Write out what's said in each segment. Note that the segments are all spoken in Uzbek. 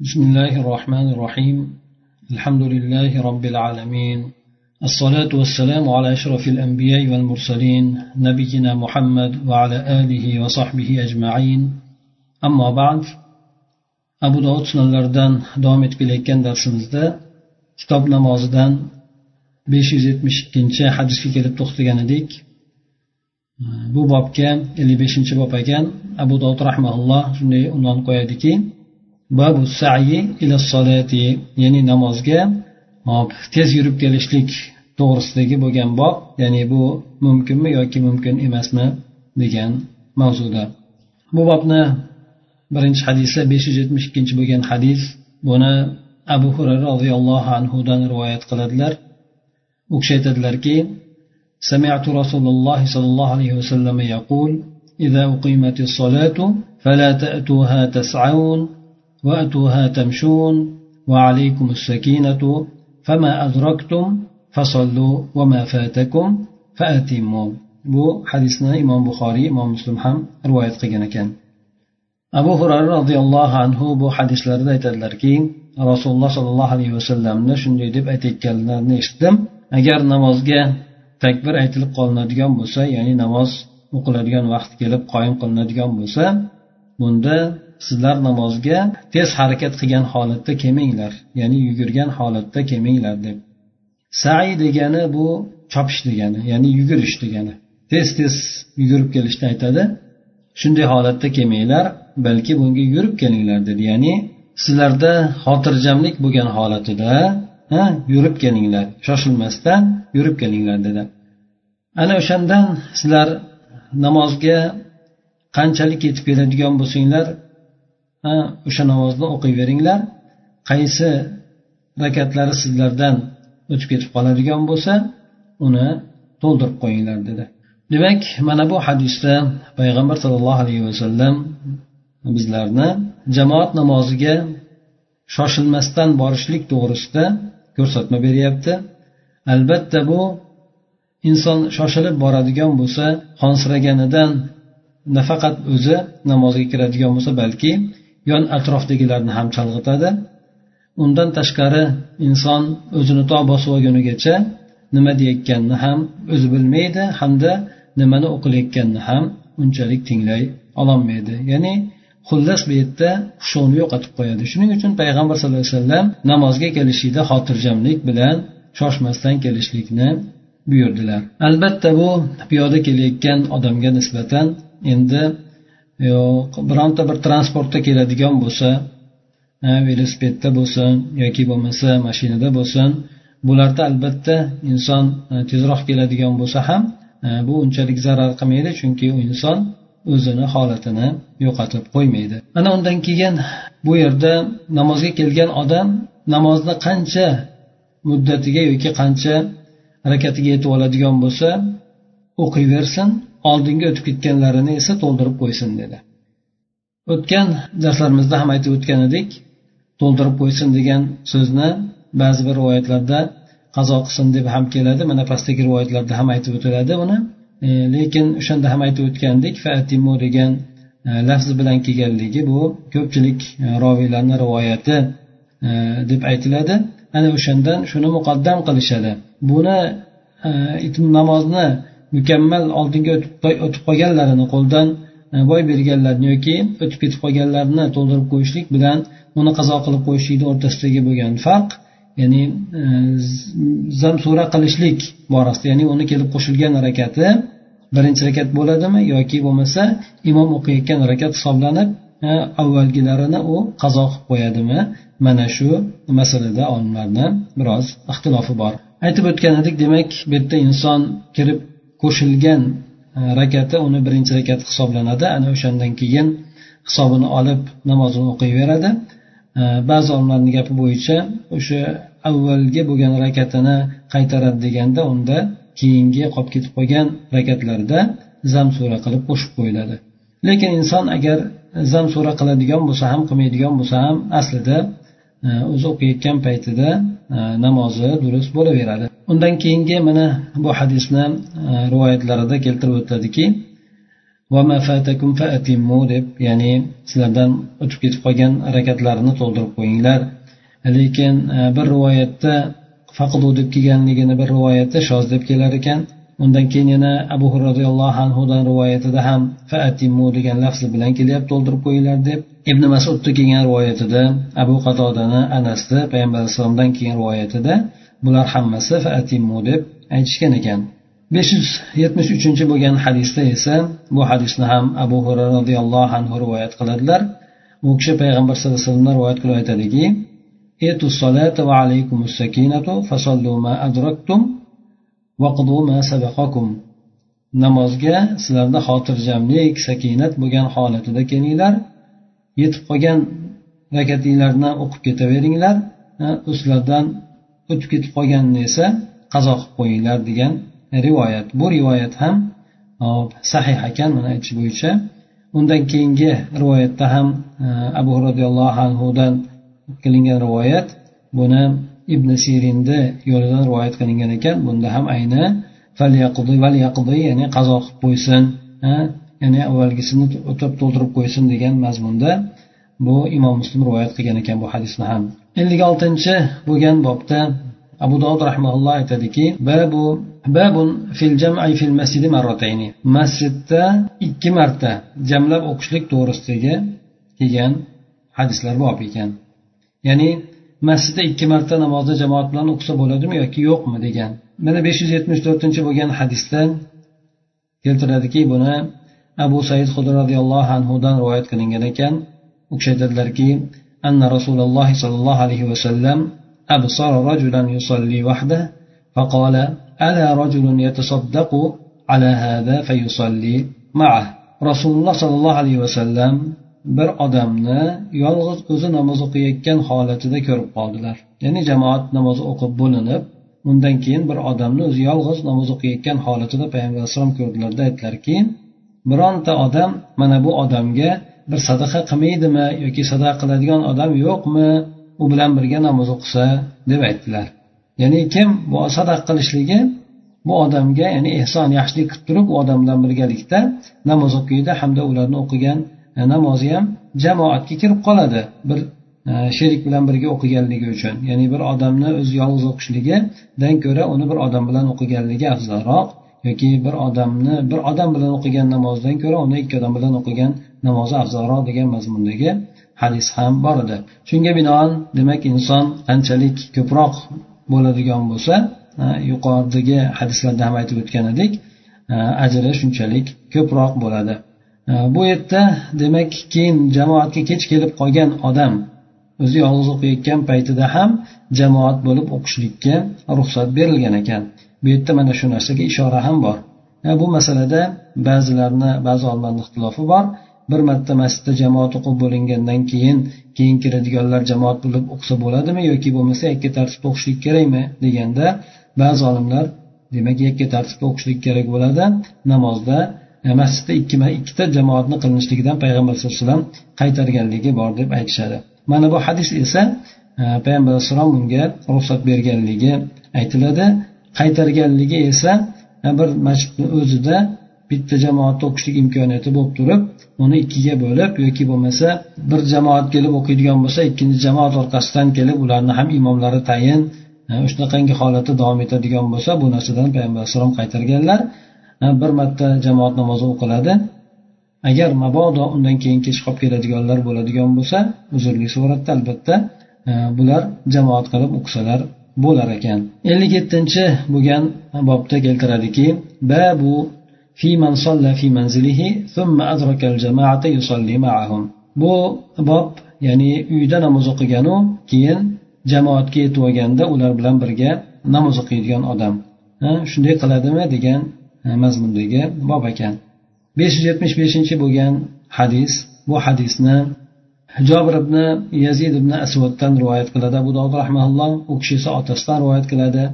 بسم الله الرحمن الرحيم الحمد لله رب العالمين الصلاة والسلام على أشرف الأنبياء والمرسلين نبينا محمد وعلى آله وصحبه أجمعين أما بعد أبو داود sunanlardan davom etib kelayotgan darsimizda kitob namozidan besh yuz yetmish ikkinchi hadisga kelib to'xtagan edik bu bobga ellik beshinchi bob ekan abu dovud rahmaulloh shunday unvon qo'yadiki babu sayi ila solati ya'ni namozga hop tez yurib kelishlik to'g'risidagi bo'lgan bob ya'ni bu mumkinmi yoki mumkin emasmi degan mavzuda bu bobni birinchi hadisi besh yuz yetmish ikkinchi bo'lgan hadis buni abu hurara roziyallohu anhudan rivoyat qiladilar u kishi aytadilarki سمعت رسول الله صلى الله عليه وسلم يقول إذا أقيمت الصلاة فلا تأتوها تسعون وأتوها تمشون وعليكم السكينة فما أدركتم فصلوا وما فاتكم فأتموا bu hadisni imom buxoriy imom muslim ham rivoyat qilgan ekan abu hurara roziyallohu anhu bu hadislarida aytadilarki rasululloh sollallohu alayhi vasallamni shunday deb aytayotganlarini eshitdim agar namozga takbir aytilib qolinadigan bo'lsa ya'ni namoz o'qiladigan vaqt kelib qoyim qilinadigan bo'lsa bunda sizlar namozga tez harakat qilgan holatda kelmanglar ya'ni yugurgan holatda kelmanglar deb. Sai degani bu chopish degani ya'ni yugurish degani. Tez tez yugurib kelishni aytadi shunday holatda kelmanglar balki bunga yurib kelinglar dedi. Ya'ni sizlarda xotirjamlik bo'lgan holatida ha yurib kelinglar shoshilmasdan yurib kelinglar dedi. Ana o'shandan sizlar namozga qanchalik yetib keladigan bo'lsanglar o'sha namozni o'qiyveringlar. Qaysi rakatlari sizlardan o'tib ketib qoladigan bo'lsa uni to'ldirib qo'yinglar dedi. Demak mana bu hadisda payg'ambar sollallohu alayhi vasallam bizlarni jamoat namoziga shoshilmasdan borishlik to'g'risida ko'rsatma beryapti. Albatta bu inson shoshilib boradigan bo'lsa xonsiraganidan nafaqat o'zi namozga kiradigan bo'lsa balki yon atrofdagilarni ham chalg'itadi. Undan tashqari inson o'zini to bosib olgunigacha nima deyayotganini ham o'zi bilmaydi hamda nimani o'qilayotganini ham unchalik tinglay ololmaydi. Ya'ni xullas bu yerda hushuni yo'qotib qo'yadi. Shuning uchun payg'ambar sallallohu alayhi vasallam namozga kelishlikda xotirjamlik bilan shoshmasdan kelishlikni buyurdilar. Albatta bu piyoda kelayotgan odamga nisbatan endi bironta bir transportda keladigan bo'lsa velosipedda bo'lsin yoki bo'lmasa mashinada bo'lsin bularda albatta inson tezroq keladigan bo'lsa ham bu unchalik zarar qilmaydi chunki u inson o'zini holatini yo'qotib qo'ymaydi. Ana undan keyin bu yerda namozga kelgan odam namozni qancha muddatiga yoki qancha harakatiga yetib oladigan bo'lsa o'qiyversin oldinga o'tib ketganlarini esa to'ldirib qo'ysin dedi. O'tgan darslarimizda ham aytib o'tgan edik to'ldirib qo'ysin degan so'zni ba'zi bir rivoyatlarda qazo qilsin deb ham keladi mana pastdagi rivoyatlarda ham aytib o'tiladi buni. E, lekin o'shanda ham aytib o'tgandik fatimu degan e, lafzi bilan kelganligi bu ko'pchilik e, roviylarni rivoyati e, deb aytiladi. Ana o'shandan shuni muqaddam qilishadi. Buni e, namozni mukammal oldinga o'tib qolganlarini qo'ldan e, boy berganlarni yoki o'tib ketib qolganlarni to'ldirib qo'yishlik bilan uni qazo qilib qo'yishlikni o'rtasidagi bo'lgan farq ya'ni e, zamsura qilishlik borasida ya'ni uni kelib qo'shilgan harakati birinchi rakat bo'ladimi yoki bo'lmasa imom o'qiyotgan rakat hisoblanib e, avvalgilarini u qazo qilib qo'yadimi? Mana shu masalada olimlarni biroz ixtilofi bor. Aytib o'tgan edik demak bu yerda inson kirib qo'shilgan e, rakati uni birinchi rakati hisoblanadi. Ana o'shandan keyin hisobini olib namozini o'qiyveradi. E, ba'zi olimlarni gapi bo'yicha o'sha avvalgi bo'lgan rakatini qaytaradi deganda unda keyingi qolib ketib qolgan rakatlarda zam sura qilib qo'shib qo'yiladi. Lekin inson agar zam sura qiladigan bo'lsa ham qilmaydigan bo'lsa ham aslida e, o'zi o'qiyotgan paytida namozi durust bo'laveradi. Undan keyingi mana bu hadisni e, rivoyatlarida keltirib o'tiladiki deb ya'ni sizlardan o'tib ketib qolgan harakatlarni to'ldirib qo'yinglar. Lekin e, bir rivoyatda faqidu deb kelganligini bir rivoyatda shoz deb kelar ekan. Undan keyin yana abu roziyallohu anhudan rivoyatida ham faatimu degan lafzi bilan kelyapti to'ldirib qo'yinglar deb. Ibn masudda kelgan rivoyatida abu qatodani anasni payg'ambar alayhissalomdan keyin rivoyatida bular hammasi faatimu deb aytishgan ekan. besh yuz yetmish uchinchi bo'lgan hadisda esa bu hadisni ham abu hurra roziyallohu anhu rivoyat qiladilar. U kishi payg'ambar sallallohu alayhi vasallam rivoyat qilib aytadiki namozga sizlarda xotirjamlik sakinat bo'lgan holatida kelinglar yetib qolgan rakatinglarni o'qib ketaveringlar sizlardan o'tib ketib qolganini esa qazo qilib qo'yinglar degan rivoyat. Bu rivoyat ham e, sahih ekan mana aytish bo'yicha. Undan keyingi rivoyatda ham e, abu roziyallohu anhudan qilingan rivoyat. Buni ibn sirinni yo'lidan rivoyat qilingan ekan. Bunda ham ayni ya'ni qazo qilib qo'ysin e, ya'ni avvalgisini o'tab to'ldirib qo'ysin degan mazmunda bu imom muslim rivoyat qilgan ekan bu hadisni ham. Ellik oltinchi bo'lgan bobda abu dovud rahmaulloh aytadiki babu babun fil jam'i fil masjidi marratayni. Masjidda ikki marta jamlab o'qishlik to'g'risidagi kelgan hadislar bor ekan. Ya'ni masjidda ikki marta namozni jamoat bilan o'qisa bo'ladimi yoki yo'qmi degan. Mana besh yuz yetmish to'rtinchi bo'lgan hadisda keltiradiki buni abu said hudr roziyallohu anhudan rivoyat qilingan ekan. U kishi aytadilarki anna rasululloh sollallohu alayhi vasallam أبصر رجلا يصلي وحده فقال ألا رجل يتصدق على هذا فيصلي معه رسول الله صلى الله عليه وسلم bir odamni yolg'iz o'zi namoz o'qiyotgan holatida ko'rib qoldilar ya'ni jamoat namozi o'qib bo'linib undan keyin bir odamni o'zi yolg'iz namoz o'qiyotgan holatida payg'ambar alayhissalom ko'rdilarda aytdilarki bironta odam mana bu odamga bir sadaqa qilmaydimi yoki sadaqa qiladigan odam yo'qmi u bilan birga namoz o'qisa deb aytdilar. Ya'ni kim bu sadaqa qilishligi bu odamga ya'ni ehson yaxshilik qilib turib u odam bilan birgalikda namoz o'qiydi hamda ularni o'qigan e, namozi ham jamoatga kirib qoladi bir e, sherik bilan birga o'qiganligi uchun. Ya'ni bir odamni o'zi yolg'iz o'qishligidan ko'ra uni bir odam bilan o'qiganligi afzalroq yoki bir odamni bir odam bilan o'qigan namozdan ko'ra uni ikki odam bilan o'qigan namozi afzalroq degan mazmundagi hadis ham bor edi. Shunga binoan demak inson qanchalik ko'proq bo'ladigan bo'lsa yuqoridagi hadislarda ham aytib o'tgan edik ajri shunchalik ko'proq bo'ladi. Bu yerda demak keyin jamoatga kech kelib qolgan odam o'zi yolg'iz o'qiyotgan paytida ham jamoat bo'lib o'qishlikka ruxsat berilgan ekan. Bu yerda mana shu narsaga ishora ham bor. Bu masalada ba'zilarni ba'zi olimlarni ixtilofi bor. Bir marta masjidda jamoat o'qib bo'lingandan keyin keyin kiradiganlar jamoat bo'lib o'qisa bo'ladimi yoki bo'lmasa yakka tartibda o'qishlik kerakmi deganda ba'zi olimlar demak yakka tartibda o'qishlik kerak bo'ladi. Namozda e, masjidda ikki ikkita jamoatni qilinishligidan payg'ambar sallallohu alayhi vasallam qaytarganligi bor deb aytishadi. Mana bu hadis esa e, payg'ambar alayhissalom bunga ruxsat berganligi aytiladi. Qaytarganligi esa e, bir masjidni o'zida bitta jamoatda o'qishlik imkoniyati bo'lib turib uni ikkiga bo'lib yoki bo'lmasa bir jamoat kelib o'qiydigan bo'lsa ikkinchi jamoat orqasidan kelib ularni ham imomlari tayin e, shunaqangi holatda davom etadigan bo'lsa bu narsadan payg'ambar alayhissalom qaytarganlar. E, bir marta jamoat namozi o'qiladi. Agar mabodo undan keyin kech qolib keladiganlar bo'ladigan bo'lsa uzrli suratda albatta e, bular jamoat qilib o'qisalar bo'lar ekan. ellik yettinchi bo'lgan bobda keltiradiki babu في من صلى في منزله ثم أدرك الجماعة يصلي معهم bu bob ya'ni uyda namoz o'qiganu keyin jamoatga yetib olganda ular bilan birga namoz o'qiydigan odam shunday qiladimi degan mazmundagi bob ekan besh yuz yetmish beshinchi bo'lgan hadis bu hadisni jobir ibn yazid ibn asvaddan rivoyat qiladi abu dovud rahmaulloh u kishi esa otasidan rivoyat qiladi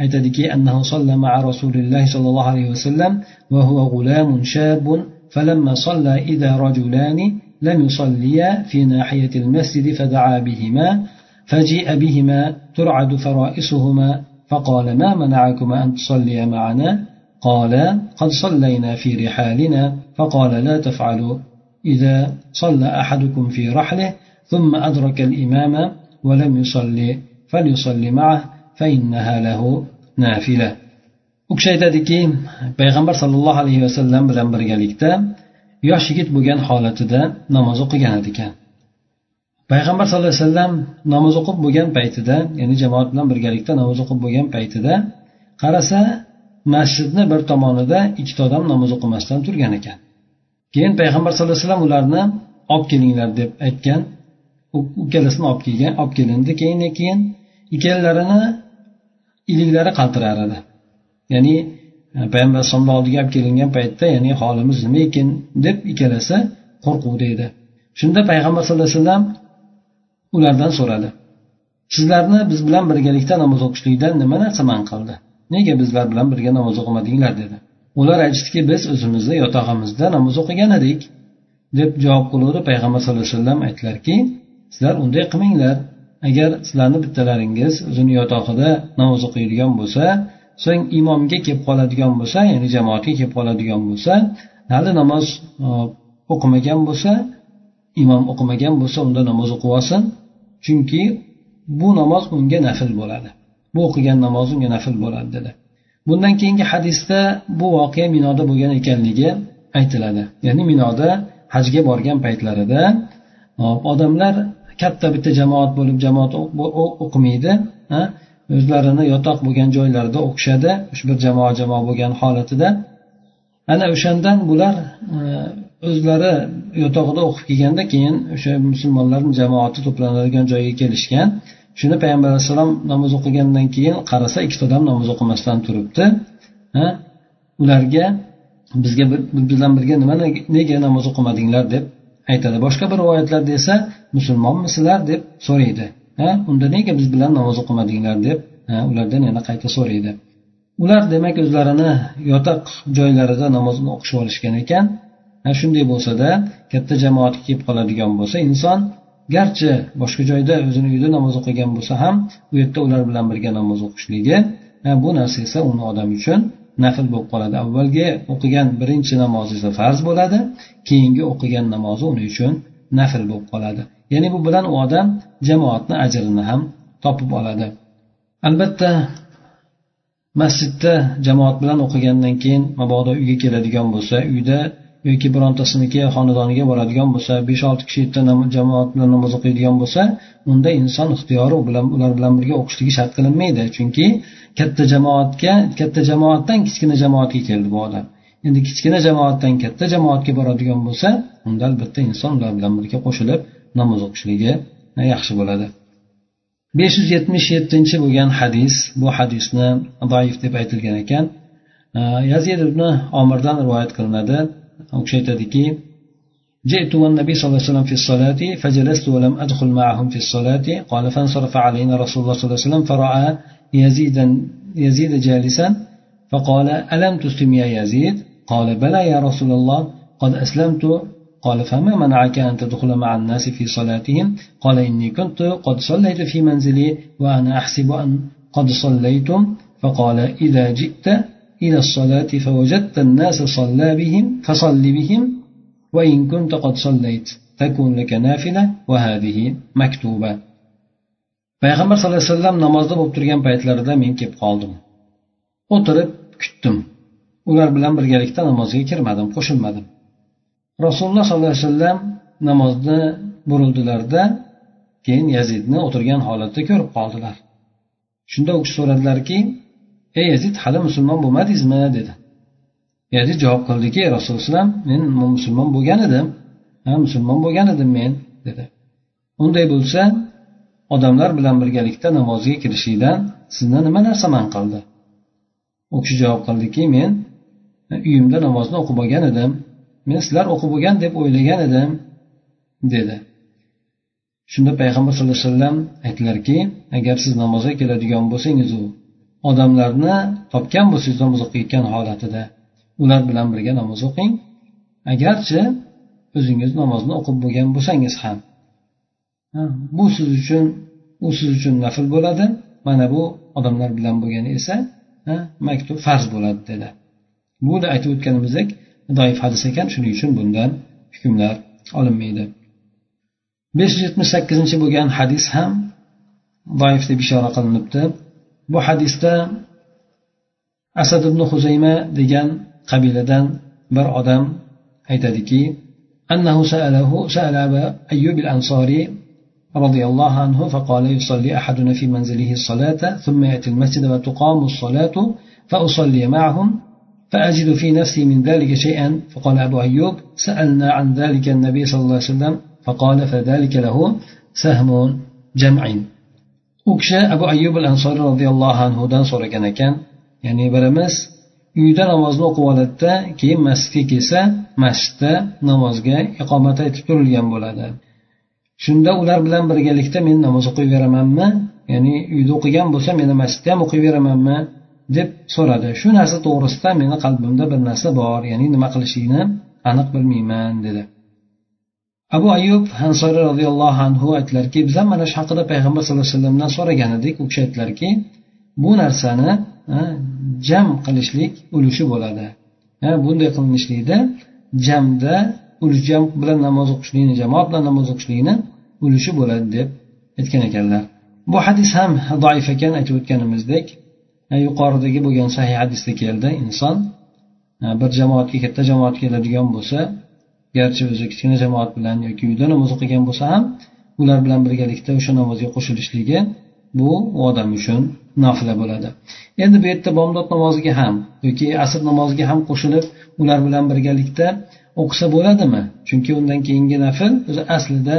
Aytadiki صلى مع رسول الله صلى الله عليه وسلم وهو غلام شاب فلما صلى إذا رجلان لم يصليا في ناحية المسجد فدعا بهما فجيء بهما ترعد فرائسهما فقال ما منعكما أن تصليا معنا؟ قال قد صلينا في رحالنا فقال لا تفعلوا. إذا صلى أحدكم في رحله ثم أدرك الإمام ولم يصلي فليصلي معه. nafila u kishi aytadiki payg'ambar sollallohu alayhi vasallam bilan birgalikda yosh yigit bo'lgan holatida namoz o'qigan ekan. Payg'ambar sallallohu alayhi vasallam namoz o'qib bo'lgan paytida ya'ni jamoat bilan birgalikda namoz o'qib bo'lgan paytida qarasa masjidni bir tomonida ikkita odam namoz o'qimasdan turgan ekan. Keyin payg'ambar sallallohu alayhi vasallam ularni olib kelinglar deb aytgan ikkalasini olib kelgan olib kelindi. Keyin keyin ikkalarini iliklari qaltirar edi. Ya'ni e, payg'ambar alayhisalomni oldiga olib kelingan paytda ya'ni holimiz nima ekan deb ikkalasi qo'rquvda edi. Shunda payg'ambar sallallohu alayhi vasallam ulardan so'radi. Sizlarni biz bilan birgalikda namoz o'qishlikdan nima narsa man qildi? Nega bizlar bilan birga namoz o'qimadinglar? dedi. Ular aytishdiki biz o'zimizni yotog'imizda namoz o'qigan edik deb javob qiluvdi payg'ambar sallallohu alayhi vasallam. Aytdilarki sizlar unday qilmanglar. Agar sizlarni bittalaringiz o'zini yotog'ida namoz o'qiydigan bo'lsa so'ng imomga kelib qoladigan bo'lsa ya'ni jamoatga kelib qoladigan bo'lsa hali namoz e, o'qimagan bo'lsa imom o'qimagan bo'lsa unda namoz o'qib olsin. Chunki bu namoz unga nafl bo'ladi. Bu o'qigan namoz unga nafl bo'ladi dedi. Bundan keyingi hadisda bu voqea minoda bo'lgan ekanligi aytiladi. Ya'ni minoda hajga borgan paytlarida e, odamlar katta bitta jamoat bo'lib jamoat o'qimaydi o'zlarini yotoq bo'lgan joylarida o'qishadi bir jamoa jamoa bo'lgan holatida. Ana o'shandan bular e, o'zlari yotoqda o'qib kelganda keyin o'sha musulmonlarni jamoati to'planadigan joyga kelishgan. Shunda payg'ambar alayhissalom namoz o'qigandan keyin qarasa ikkita odam namoz o'qimasdan turibdi ularga bizga bilan birga nima nega namoz o'qimadinglar? deb aytadi boshqa bir rivoyatlarda esa musulmonmisizlar deb so'raydi. Ha unda nega biz bilan namoz o'qimadinglar deb ulardan yana qayta so'raydi. Ular demak o'zlarini yotoq joylarida namozni o'qishib olishgan ekan. Shunday bo'lsada katta jamoatga kelib qoladigan bo'lsa inson garchi boshqa joyda o'zini uyida namoz o'qigan bo'lsa ham u yerda ular bilan birga namoz o'qishligi bu narsa esa uni odam uchun nafl bo'lib qoladi. Avvalgi o'qigan birinchi namozi esa farz bo'ladi keyingi o'qigan namozi uning uchun nafl bo'lib qoladi. Ya'ni bu bilan u odam jamoatni ajrini ham topib oladi. Albatta masjidda jamoat bilan o'qigandan keyin mabodo uyga keladigan bo'lsa uyda yoki birontasiniki xonadoniga boradigan bo'lsa besh olti kishi bitta jamoat bilan namoz o'qiydigan bo'lsa unda inson ixtiyori bilan ular bilan birga o'qishligi shart qilinmaydi. Chunki katta jamoatga katta jamoatdan kichkina jamoatga keldi bu odam. Endi kichkina jamoatdan katta jamoatga boradigan bo'lsa unda albatta inson ular bilan birga qo'shilib namoz o'qishligi yaxshi bo'ladi. besh yuz yetmish yettinchi bo'lgan hadis bu hadisni zaif deb aytilgan ekan. Yazid ibn omirdan rivoyat qilinadi. U kishi aytadiki جئت والنبي صلى الله عليه وسلم في الصلاة فجلست ولم أدخل معهم في الصلاة. قال فانصرف علينا رسول الله صلى الله عليه وسلم. فرأى يزيدا يزيد جالسا فقال ألم تسلم يا يزيد؟ قال بلى يا رسول الله قد أسلمت. قال فما منعك أن تدخل مع الناس في صلاتهم؟ قال إني كنت قد صليت في منزلي وأنا أحسب أن قد صليتم فقال إذا جئت إلى الصلاة فوجدت الناس صلى بهم فصل بهم وإن كنت قد صليت تكون لك نافلة وهذه مكتوبة payg'ambar sallallohu alayhi vasallam namozda bo'lib turgan paytlarida men kelib qoldim o'tirib kutdim ular bilan birgalikda namozga kirmadim qo'shilmadim rasululloh sollallohu alayhi vasallam namozni burildilarda keyin yazidni o'tirgan holatda ko'rib qoldilar shunda u kishi so'radilarki ey yazid hali musulmon bo'lmadingizmi dedi Yazid javob qildiki rasululloh men musulmon bo'lgan edim. Ha musulmon bo'lgan edim men dedi. Unday bo'lsa odamlar bilan birgalikda namozga kirishingdan sizni nima narsa man qildi u kishi javob qildiki men e, uyimda namozni o'qib olgan edim. Men sizlar o'qib bo'lgan deb o'ylagan edim dedi. Shunda payg'ambar sallallohu alayhi vasallam aytdilarki agar siz namozga keladigan bo'lsangizu odamlarni topgan bo'lsangiz namoz o'qiyotgan holatida ular bilan birga namoz o'qing. Agarchi o'zingiz namozni o'qib bo'lgan bo'lsangiz ham. Bu siz uchun u siz uchun nafl bo'ladi. Mana bu odamlar bilan bo'lgani esa maktub farz bo'ladi dedi. Buni aytib o'tganimizdek doif hadis ekan shuning uchun bundan hukmlar olinmaydi. besh yuz yetmish sakkizinchi bo'lgan hadis ham doif deb ishora qilinibdi. Bu hadisda asad ibn huzayma degan qabiladan bir odam aytadiki أنه سأله سأل أبا أيوب الأنصاري رضي الله عنه فقال يصلي أحدنا في منزله الصلاة ثم يأتي المسجد وتقام الصلاة فأصلي معهم فأجد في نفسي من ذلك شيئا. فقال أبو أيوب سألنا عن ذلك النبي صلى الله عليه وسلم فقال فذلك له سهم جمع. u kishi abu ayyub al ansoriy roziyallohu anhudan so'ragan ekan ya'ni birimiz uyda namozni o'qib oladida keyin masjidga kelsa masjidda namozga iqomat aytib turilgan bo'ladi. Shunda ular bilan birgalikda men namoz o'qiyveramanmi? Ya'ni uyda o'qigan bo'lsa meni masjidda ham o'qiyveramanmi? deb so'radi. Shu narsa to'g'risida meni qalbimda bir narsa bor ya'ni nima qilishlikni aniq bilmayman dedi. Abu ayub hansori roziyallohu anhu aytdilarki biz ham mana shu haqida payg'ambar sallallohu alayhi vasallamdan so'ragan edik u kishi aytdilarki bu narsani jam qilishlik ulushi bo'ladi. Bunday qilinishlikda jamda jam bilan namoz o'qishlikni jamoat bilan namoz o'qishlikni ulushi bo'ladi deb aytgan ekanlar. Bu hadis ham doif ekan aytib o'tganimizdek. Yuqoridagi bo'lgan sahih hadisda keldi. Inson bir jamoatga katta jamoat keladigan bo'lsa garchi o'zi kichkina jamoat bilan yoki uyda namoz o'qigan bo'lsa ham ular bilan birgalikda o'sha namozga qo'shilishligi bu u odam uchun nafila bo'ladi. Endi bu yerda bomdod namoziga ham yoki asr namoziga ham qo'shilib ular bilan birgalikda o'qisa bo'ladimi? Chunki undan keyingi nafl o'zi aslida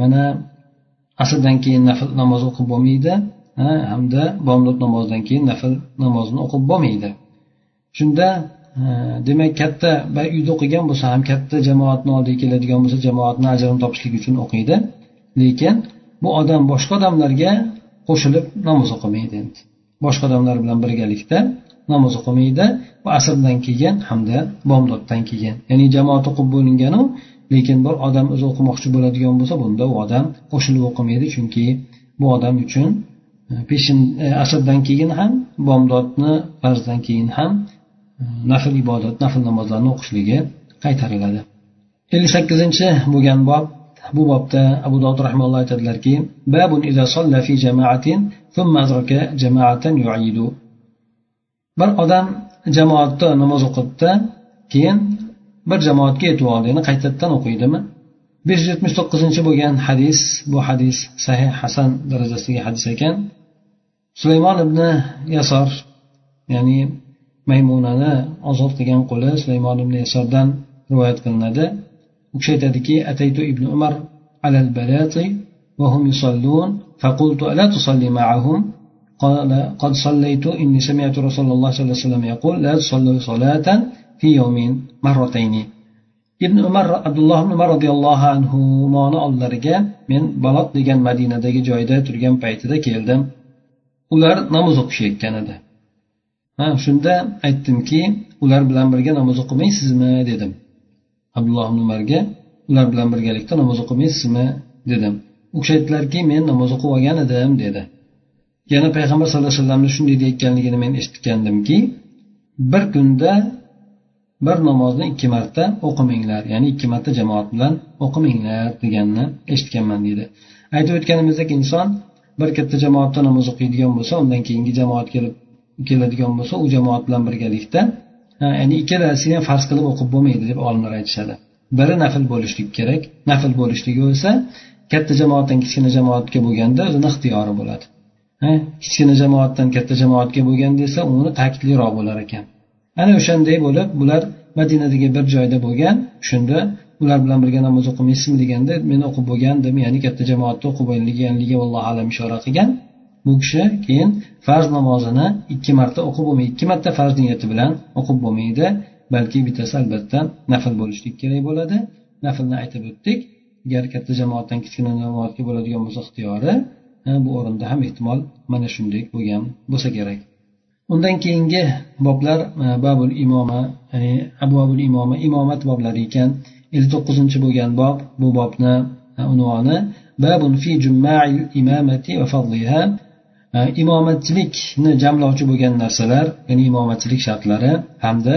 mana asrdan keyin nafl namoz o'qib bo'lmaydi hamda bomdod namozidan keyin nafl namozini o'qib bo'lmaydi. Shunda demak katta uyda o'qigan bo'lsa ham katta jamoatni oldiga keladigan bo'lsa jamoatni ajrini topishlik uchun o'qiydi. Lekin bu odam boshqa odamlarga qo'shilib namoz o'qimaydi endi. Boshqa odamlar bilan birgalikda namoz o'qimaydi va asrdan keyin hamda bomdoddan keyin. Ya'ni jamoat o'qib bo'linganu lekin bir odam o'zi o'qimoqchi bo'ladigan bo'lsa bunda u odam qo'shilib o'qimaydi chunki bu odam uchun e, peshin e, asrdan keyin ham bomdodni farzdan keyin ham e, nafl ibodat nafl namozlarni o'qishligi qaytariladi. Ellik sakkizinchi bo'lgan bob. Bu bobda abu dovud rahmalloh aytadilarki babun iza solla fi jamaatin thumma adraka jamaatan yuidu. Bir odam jamoatda namoz o'qibdi keyin bir jamoatga yetib oldi ya'ni qaytadan o'qiydimi? besh yuz yetmish to'qqizinchi bo'lgan hadis bu hadis sahih hasan darajasidagi hadis ekan. Sulaymon ibn yasor ya'ni maymunani ozod qilgan qo'li sulaymon ibn yasordan rivoyat qilinadi. u kishi aytadiki ataytu ibn umar على البلاط وهم يصلون فقلت ألا تصلي معهم قال قد صليت إني سمعت رسول الله صلى الله عليه وسلم يقول لا تصلوا صلاة في يوم مرتين ibn umar abdulloh ibn umar roziyallohu anhuni oldilariga men balot degan madinadagi joyda turgan paytida keldim ular namoz o'qishayotgan edi ha shunda aytdimki ular bilan birga namoz o'qimaysizmi dedim Abdulloh ibn umarga ular bilan birgalikda namoz o'qimaysizmi? dedim. U kishi aytdilarki men namoz o'qib olgan edim dedi. Yana payg'ambar sallallohu alayhi vasallamni shunday deyayotganligini men eshitgandimki bir kunda bir namozni ikki marta o'qimanglar ya'ni ikki marta jamoat bilan o'qimanglar deganini eshitganman deydi aytib o'tganimizdek inson bir katta jamoatda namoz o'qiydigan bo'lsa undan keyingi jamoat kelib keladigan bo'lsa u jamoat bilan birgalikda ya'ni ikkalasini ham farz qilib o'qib bo'lmaydi deb olimlar aytishadi. Biri nafl bo'lishligi kerak nafl bo'lishligi bo'lsa katta jamoatdan kichkina jamoatga bo'lganda o'zini ixtiyori bo'ladi. Kichkina jamoatdan katta jamoatga bo'lganda esa uni ta'kidliroq bo'lar ekan. Ana o'shanday bo'lib bular madinadagi bir joyda bo'lgan shunda ular bilan birga namoz o'qimaysizmi deganda men o'qib bo'lgandim ya'ni katta jamoatda o'qib bo'lganligiga allohu alam ishora qilgan. Bu kishi keyin farz namozini ikki marta o'qib bo'lmaydi. Ikki marta farz niyati bilan o'qib bo'lmaydi. Balki bittasi albatta nafl bo'lishlik kerak bo'ladi. Naflni aytib o'tdik. Agar katta jamoatdan kichkina jamoatga bo'ladigan bo'lsa ixtiyori bu o'rinda ham ehtimol mana shunday bo'lgan bo'lsa kerak. Undan keyingi boblar e, babul imoma ya'ni abu abul imoma imomat boblari ekan. Ellik to'qqizinchi bo'lgan bob bu bobni e, unvoni babun fi jumma'il imamati va fadliha imomatchilikni jamlovchi bo'lgan narsalar ya'ni imomatchilik shartlari hamda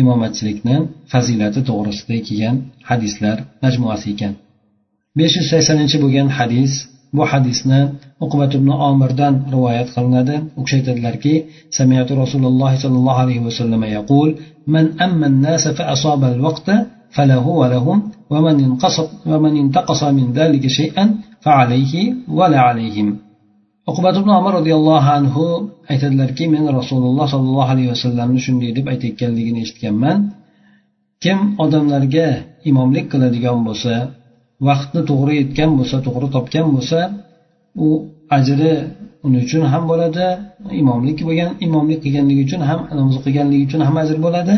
imomatchilikni fazilati to'g'risida kelgan hadislar majmuasi ekan besh yuz saksoninchi bo'lgan hadis bu hadisni uqbat ibn omirdan rivoyat qilinadi u kishi aytadilarki samiyatu rasululloh sollallohu alayhi vasallam yaqul man amma الناس فأصاب الوقت فله ولهم ومن انقص ومن انتقص من ذلك شيئا فعليه ولا عليهم uqbat ibn umar roziyallohu anhu aytadilarki men rasululloh sollallohu alayhi vasallamni shunday deb aytayotganligini eshitganman. Kim odamlarga imomlik qiladigan bo'lsa vaqtni to'g'ri yetgan bo'lsa to'g'ri topgan bo'lsa u ajri uni uchun ham bo'ladi imomlik bo'lgan imomlik qilganligi uchun ham namoz o'qiganligi uchun ham ajr bo'ladi.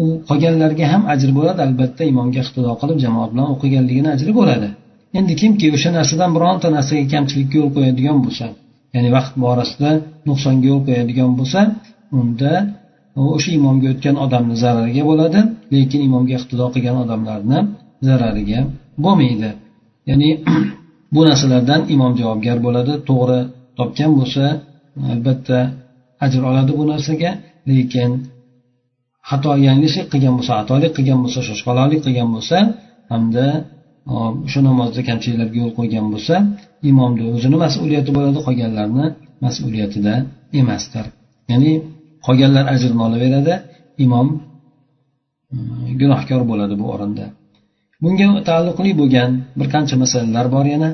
U qolganlarga ham ajr bo'ladi albatta imomga iqtido qilib jamoat bilan o'qiganligini ajri bo'ladi. Endi kimki o'sha narsadan bironta narsaga kamchilikka yo'l qo'yadigan bo'lsa ya'ni vaqt borasida nuqsonga yo'l qo'yadigan bo'lsa unda o'sha imomga o'tgan odamni zarariga bo'ladi lekin imomga iqtido qilgan odamlarni zarariga bo'lmaydi. Ya'ni bu narsalardan imom javobgar bo'ladi to'g'ri topgan bo'lsa albatta ajr oladi bu narsaga lekin xato yanglishlik qilgan bo'lsa xatolik qilgan bo'lsa shoshqaloqlik qilgan bo'lsa hamda o'sha namozda kamchiliklarga yo'l qo'ygan bo'lsa imomni o'zini mas'uliyati bo'ladi qolganlarni mas'uliyatida emasdir. Ya'ni qolganlar ajrini olaveradi imom gunohkor bo'ladi bu o'rinda. Bunga taalluqli bo'lgan bir qancha masalalar bor yana.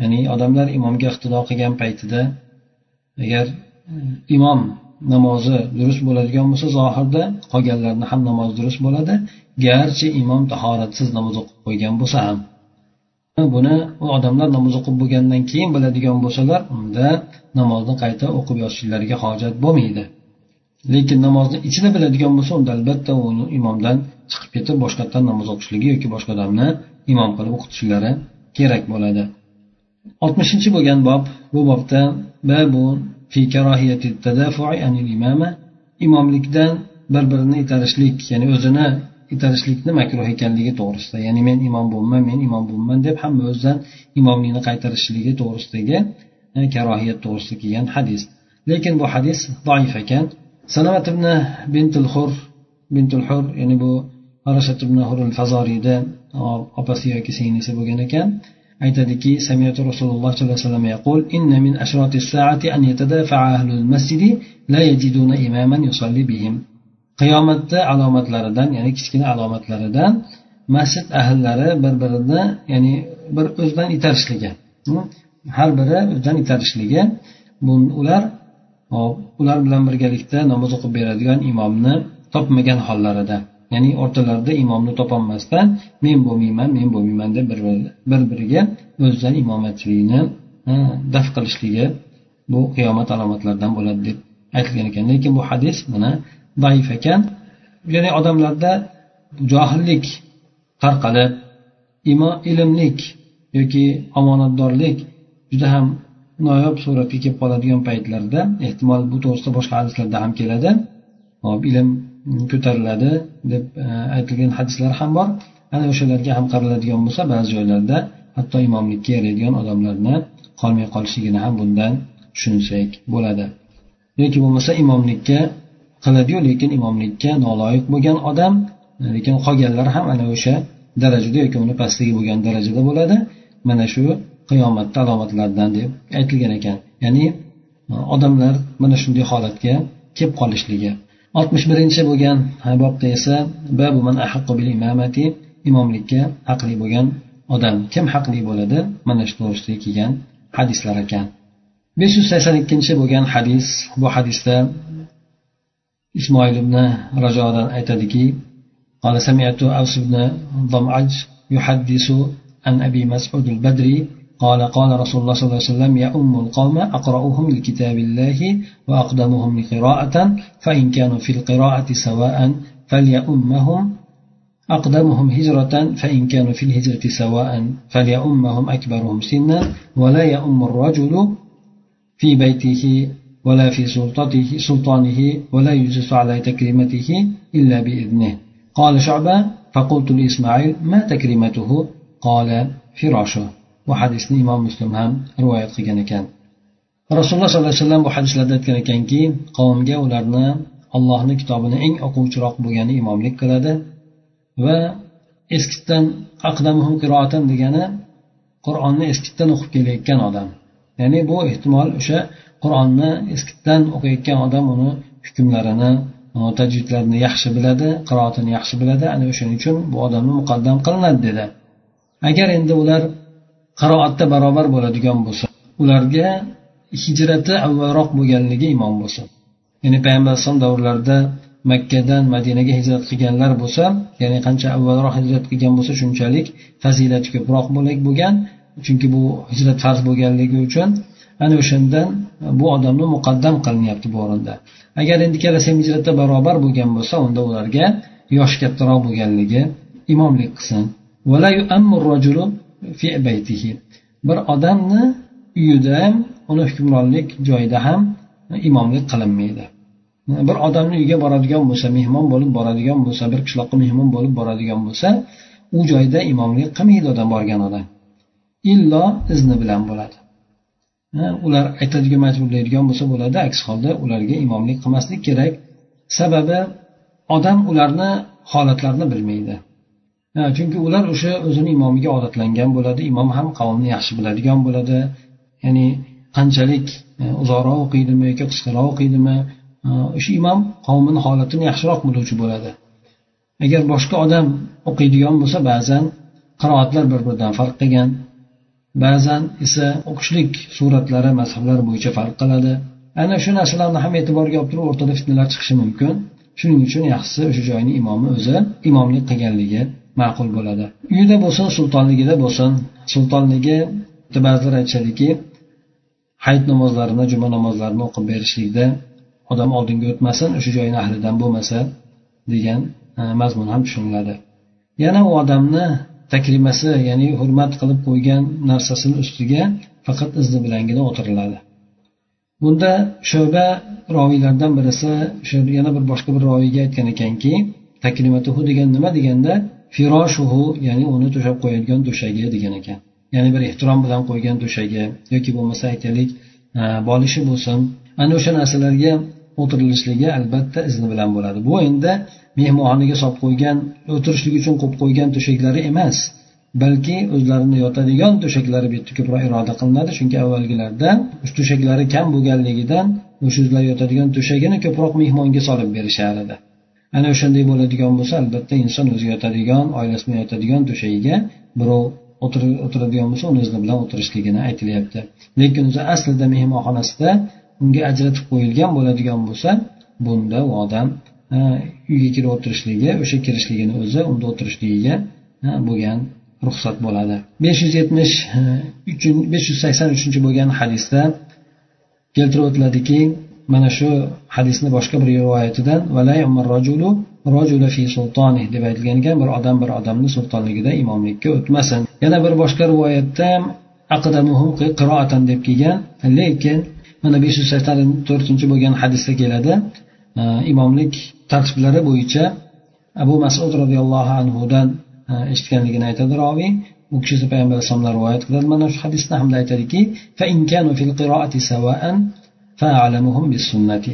Ya'ni odamlar imomga iqtido qilgan paytida agar imom namozi durust bo'ladigan bo'lsa zohirda qolganlarni ham namozi durust bo'ladi. Garchi imom tahoratsiz namoz o'qib qo'ygan bo'lsa ham buni u odamlar namoz o'qib bo'lgandan keyin biladigan bo'lsalar unda namozni qayta o'qib yozishlariga hojat bo'lmaydi. Lekin namozni ichida biladigan bo'lsa unda albatta uni imomdan chiqib ketib boshqatdan namoz o'qishligi yoki boshqa odamni imom qilib o'qitishlari kerak bo'ladi. Oltmishinchi bo'lgan bob bu bobda imomlikdan bir birini itarishlik ya'ni o'zini itarishlikni makruh ekanligi to'g'risida ya'ni men imom bo'lman men imom bo'lman deb hamma o'zidan imomlikni qaytarishligi to'g'risidagi e, karohiyat to'g'risida kelgan hadis lekin bu hadis doif ekan salomat ibn bintul hur bintul hur ya'ni bu arashat ibn hurul fazoriyda opasi yoki singlisi bo'lgan ekan aytadiki samiyatu rasululloh sollallohu alayhi vasallam yaqul inna min ashrati saati an yatadafa'a ahlul la yajiduna imaman yusalli bihim qiyomatda alomatlaridan ya'ni kichkina alomatlaridan masjid ahllari bir birini ya'ni bir o'zidan itarishligi hmm, har biri o'zidan itarishligi ular ular bilan birgalikda namoz o'qib beradigan imomni topmagan hollarida ya'ni o'rtalarida imomni topolmasdan men bo'lmayman men bo'lmayman deb bir bir biriga o'zidan imomatchilikni daf qilishligi bu qiyomat alomatlaridan bo'ladi deb aytilgan ekan. Lekin bu hadis buni zaif ekan. Ya'ni odamlarda johillik tarqalib imo ilmlik yoki omonatdorlik juda ham noyob suratga kelib qoladigan paytlarda ehtimol bu to'g'risida boshqa hadislarda ham keladi. Hop ilm ko'tariladi deb e, aytilgan hadislar ham bor. Ana o'shalarga ham qaraladigan bo'lsa ba'zi joylarda hatto imomlikka yaraydigan odamlarni qolmay qolishligini ham bundan tushunsak bo'ladi. Yoki bo'lmasa imomlikka qiladiyu lekin imomlikka noloyiq bo'lgan odam lekin qolganlar ham ana o'sha darajada yoki uni pastligi bo'lgan darajada bo'ladi. Mana shu qiyomatni alomatlaridan deb aytilgan ekan. Ya'ni odamlar mana shunday holatga kelib qolishligi. Oltmish birinchi bo'lgan bobda esa imomlikka haqli bo'lgan odam. Kim haqli bo'ladi? Mana shu to'g'risida kelgan hadislar ekan. Besh yuz sakson ikkinchi bo'lgan hadis. Bu hadisda ismoil ibn rajodan aytadiki قال سمعت أوس بن ضمعج يحدث عن أبي مسعود البدري قال قال رسول الله صلى الله عليه وسلم يؤم القوم أقرأهم لكتاب الله وأقدمهم لقراءة فإن كانوا في القراءة سواء فليؤمهم أقدمهم هجرة فإن كانوا في الهجرة سواء فليؤمهم أكبرهم سنا ولا يؤم الرجل في بيته ولا في سلطته سلطانه ولا يجلس على تكريمته إلا بإذنه قال شعبة فقلت لإسماعيل ما تكريمته قال فراشه bu hadisni imom muslim ham rivoyat qilgan ekan rasululloh sollallohu alayhi vasallam bu hadislarda aytgan ekanki qavmga ularni allohni kitobini eng o'quvchiroq bo'lgani imomlik qiladi va eskitdan aqdamuhum qiroatan degani qur'onni eskitdan o'qib kelayotgan odam ya'ni bu ehtimol o'sha qur'onni eskitdan o'qiyotgan odam uni hukmlarini tajvidlarini yaxshi biladi qiroatini yaxshi biladi. Ana o'shaning uchun bu odamni muqaddam qilinadi dedi. Agar endi ular qiroatda barobar bo'ladigan bo'lsa ularga hijrati avvalroq bo'lganligi imom bo'lsin ya'ni payg'ambar alayhisalom davrlarida makkadan madinaga hijrat qilganlar bo'lsa ya'ni qancha avvalroq hijrat qilgan bo'lsa shunchalik fazilati ko'proq bo'lgan chunki bu hijrat farz bo'lganligi uchun ana o'shandan bu odamni muqaddam qilinyapti bu o'rinda agar endi ikkalasi ham hijratda barobar bo'lgan bo'lsa unda ularga yoshi kattaroq bo'lganligi imomlik qilsin. Bir odamni uyida ham uni hukmronlik joyida ham imomlik qilinmaydi. Bir odamni uyiga boradigan bo'lsa mehmon bo'lib boradigan bo'lsa bir qishloqqa mehmon bo'lib boradigan bo'lsa u joyda imomlik qilmaydi odam borgan odam. Illo izni bilan bo'ladi. Ular aytadigan majburlaydigan bo'lsa bo'ladi. Aks holda ularga imomlik qilmaslik kerak. Sababi odam ularni holatlarini bilmaydi. Chunki ular o'sha o'zini imomiga odatlangan bo'ladi. Imom ham qavmni yaxshi biladigan bo'ladi. Ya'ni qanchalik e, uzoqroq o'qiydimi yoki qisqaroq o'qiydimi? O'sha imom qavmini holatini yaxshiroq biluvchi bo'ladi. Agar boshqa odam o'qiydigan bo'lsa ba'zan qiroatlar bir biridan farq qilgan. Ba'zan esa o'qishlik suratlari mazhablar bo'yicha farq qiladi. Ana shu narsalarni ham e'tiborga olib turib o'rtada fitnalar chiqishi mumkin. Shuning uchun yaxshisi o'sha joyni imomi o'zi imomlik qilganligi ma'qul bo'ladi. Uyida bo'lsin sultonligida bo'lsin. Sultonligi ba'zilar aytishadiki hayit namozlarini juma namozlarini o'qib berishlikda odam oldinga o'tmasin o'sha joyni ahlidan bo'lmasa degan e, mazmun ham tushuniladi. Yana u odamni takrimasi ya'ni hurmat qilib qo'ygan narsasini ustiga faqat izni bilangina o'tiriladi. Bunda sho'ba roviylardan birisi yana bir boshqa bir roviyga aytgan ekanki takrimatuhu degan nima deganda firoshuhu ya'ni uni to'shab qo'yadigan to'shagi degan ekan. Ya'ni bir ehtirom bilan qo'ygan to'shagi yoki bo'lmasa aytaylik e, bolishi bo'lsin. Ana o'sha narsalarga o'tirilishligi albatta izni bilan bo'ladi. Bu endi mehmonxonaga solib qo'ygan o'tirishlik uchun qo'yib qo'ygan to'shaklari emas balki o'zlarini yotadigan to'shaklari bu yerda ko'proq iroda qilinadi chunki avvalgilarda to'shaklari kam bo'lganligidan o'sha o'zlari yotadigan to'shagini ko'proq mehmonga solib berishar edi ana o'shanday bo'ladigan bo'lsa albatta inson o'zi yotadigan oilasi bilan yotadigan to'shagiga birov o'tiradigan bo'lsa uni o'zi bilan o'tirishligini aytilyapti. Lekin o'zi aslida mehmonxonasida unga ajratib qo'yilgan bo'ladigan bo'lsa bunda u odam uyga kirib o'tirishligi o'sha kirishligini o'zi unda o'tirishligiga bo'lgan ruxsat bo'ladi. besh yuz yetmish besh yuz sakson uchinchi bo'lgan hadisda keltirib o'tiladiki mana shu hadisni boshqa bir rivoyatidan deb aytilgan ekan bir odam bir odamni sultonligida imomlikka o'tmasin. Yana bir boshqa rivoyatda qiroatan deb kelgan lekin mana besh yuz sakson to'rtinchi bo'lgan hadisda keladi imomlik tartiblari bo'yicha abu masud roziyallohu anhudan eshitganligini aytadi roviy u kishi payg'ambar alayhisalomdan rivoyat qiladi mana shu hadisda hamda aytadiki فأعلمهم بالسنة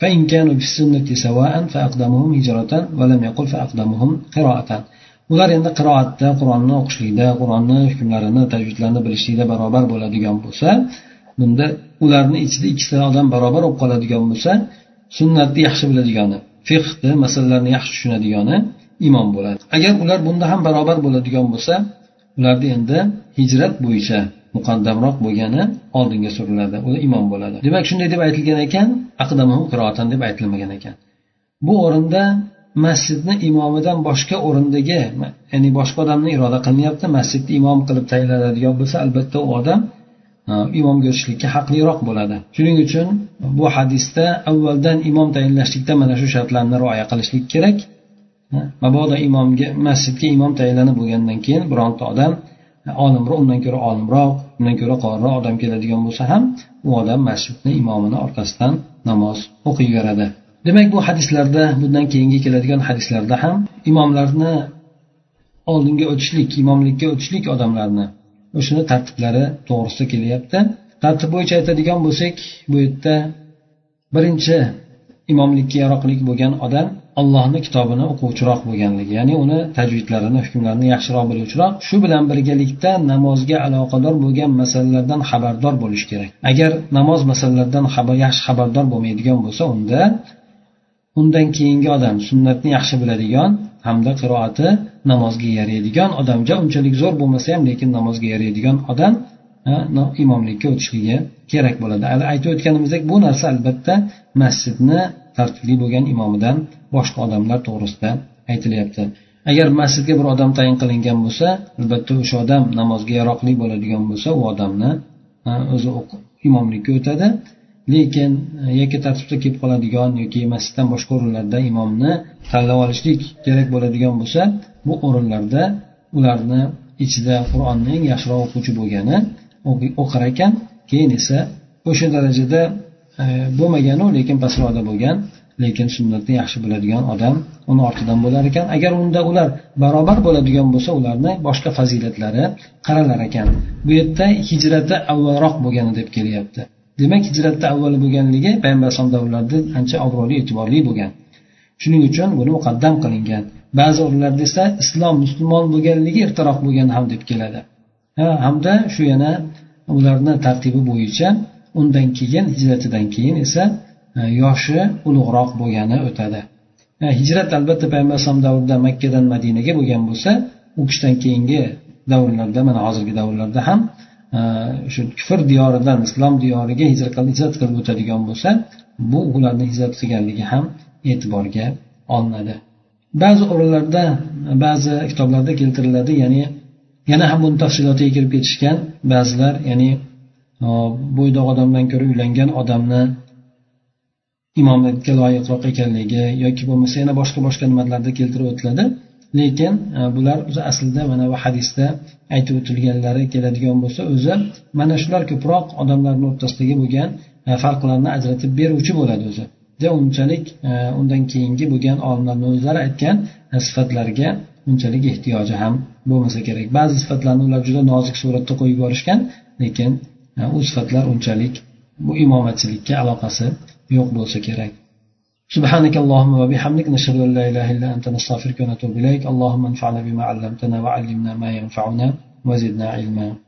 فإن كانوا بالسنة سواء فأقدمهم هجرة ولم يقل فأقدمهم قراءة ular endi qiroatda qur'onni o'qishlikda qur'onni hukmlarini tajvidlarini bilishlikda barobar bo'ladigan bo'lsa bunda ularni ichida ikkita odam barobar bo'lib qoladigan bo'lsa sunnatni yaxshi biladigani fiqni masalalarni yaxshi tushunadigani eh, imom bo'ladi. Agar ular bunda ham barobar bo'ladigan bo'lsa ularni endi hijrat bo'yicha muqaddamroq bo'lgani oldinga suriladi u imom bo'ladi. Demak shunday deb aytilgan ekan qiroatan deb aytilmagan ekan. Bu o'rinda masjidni imomidan boshqa o'rindagi ya'ni boshqa odamni iroda qilinyapti masjidni imom qilib tayinlanadigan bo'lsa albatta u odam Э, imomga o'tishlikka haqliroq bo'ladi. Shuning uchun bu hadisda avvaldan imom tayinlashlikda mana shu shartlarni rioya qilishlik kerak. Э, mabodo imomga masjidga imom tayinlanib bo'lgandan keyin bironta odam e, olimroq undan ko'ra olimroq undan ko'ra qoriroq odam keladigan bo'lsa ham u odam masjidni imomini orqasidan namoz o'qiyveradi. Demak bu hadislarda bundan keyingi keladigan hadislarda ham imomlarni oldinga o'tishlik imomlikka o'tishlik odamlarni o'shani tartiblari to'g'risida kelyapti. Tartib bo'yicha aytadigan bo'lsak bu yerda birinchi imomlikka yaroqli bo'lgan odam allohni kitobini o'quvchiroq bo'lganligi ya'ni uni tajvidlarini hukmlarini yaxshiroq biluvchiroq shu bilan birgalikda namozga aloqador bo'lgan masalalardan xabardor bo'lishi kerak. Agar namoz masalalaridan yaxshi xabardor bo'lmaydigan bo'lsa unda undan keyingi odam sunnatni yaxshi biladigan hamda qiroati namozga yaraydigan odamga unchalik zo'r bo'lmasa ham lekin namozga yaraydigan odam imomlikka o'tishligi kerak bo'ladi. Aytib o'tganimizdek bu narsa albatta masjidni tartibli bo'lgan imomidan boshqa odamlar to'g'risida aytilyapti. Agar masjidga bir odam tayin qilingan bo'lsa albatta o'sha odam namozga yaroqli bo'ladigan bo'lsa u odamni o'zi imomlikka o'tadi. Lekin e, yakka tartibda kelib qoladigan yoki masjiddan boshqa o'rinlarda imomni tanlab olishlik kerak bo'ladigan bo'lsa bu o'rinlarda ularni ichida qur'onni eng yaxshiroq o'quvchi bo'lgani o'qir ekan. Keyin esa o'sha darajada e, bo'lmaganu lekin pastroqda bo'lgan lekin sunnatni yaxshi biladigan odam uni ortidan bo'lar ekan. Agar unda ular barobar bo'ladigan bo'lsa ularni boshqa fazilatlari qaralar ekan. Bu yerda hijrati avvalroq bo'lgani deb kelyapti. Demak hijratda avval bo'lganligi payg'ambar alayhisalom davrlarida ancha obro'li e'tiborli bo'lgan. Shuning uchun buni muqaddam qilingan. Ba'zi o'rinlarda esa islom musulmon bo'lganligi ertaroq bo'lgan ham deb keladi. Hamda shu yana ularni tartibi bo'yicha undan keyin hijratidan keyin esa e, yoshi ulug'roq bo'lgani o'tadi. Hijrat albatta payg'ambar alayhisalom davrida makkadan madinaga bo'lgan bo'lsa u kishidan keyingi davrlarda mana hozirgi davrlarda ham shu kufr diyoridan islom diyoriga hijrat qilib o'tadigan bo'lsa bu ularni hijrat qilganligi ham e'tiborga olinadi. Ba'zi o'rinlarda ba'zi kitoblarda keltiriladi ya'ni yana ham buni tafsilotiga kirib ketishgan ba'zilar ya'ni bo'ydoq odamdan ko'ra uylangan odamni imomatga loyiqroq ekanligi yoki bo'lmasa yana boshqa boshqa nimalarda keltirib o'tiladi. Lekin e, bular o'zi aslida mana bu hadisda aytib o'tilganlari keladigan bo'lsa o'zi mana shular ko'proq odamlarni o'rtasidagi bo'lgan e, farqlarni ajratib beruvchi bo'ladi o'zi. Unchalik e, undan keyingi bo'lgan olimlarni o'zlari aytgan e, sifatlarga unchalik ehtiyoji ham bo'lmasa kerak. Ba'zi sifatlarni ular juda nozik suratda qo'yib yuborishgan lekin u sifatlar unchalik bu imomatchilikka aloqasi yo'q bo'lsa kerak. سبحانك اللهم وبحمدك نشهد أن لا إله إلا أنت نستغفرك ونتوب إليك. اللهم انفعنا بما علمتنا وعلمنا ما ينفعنا وزدنا علما.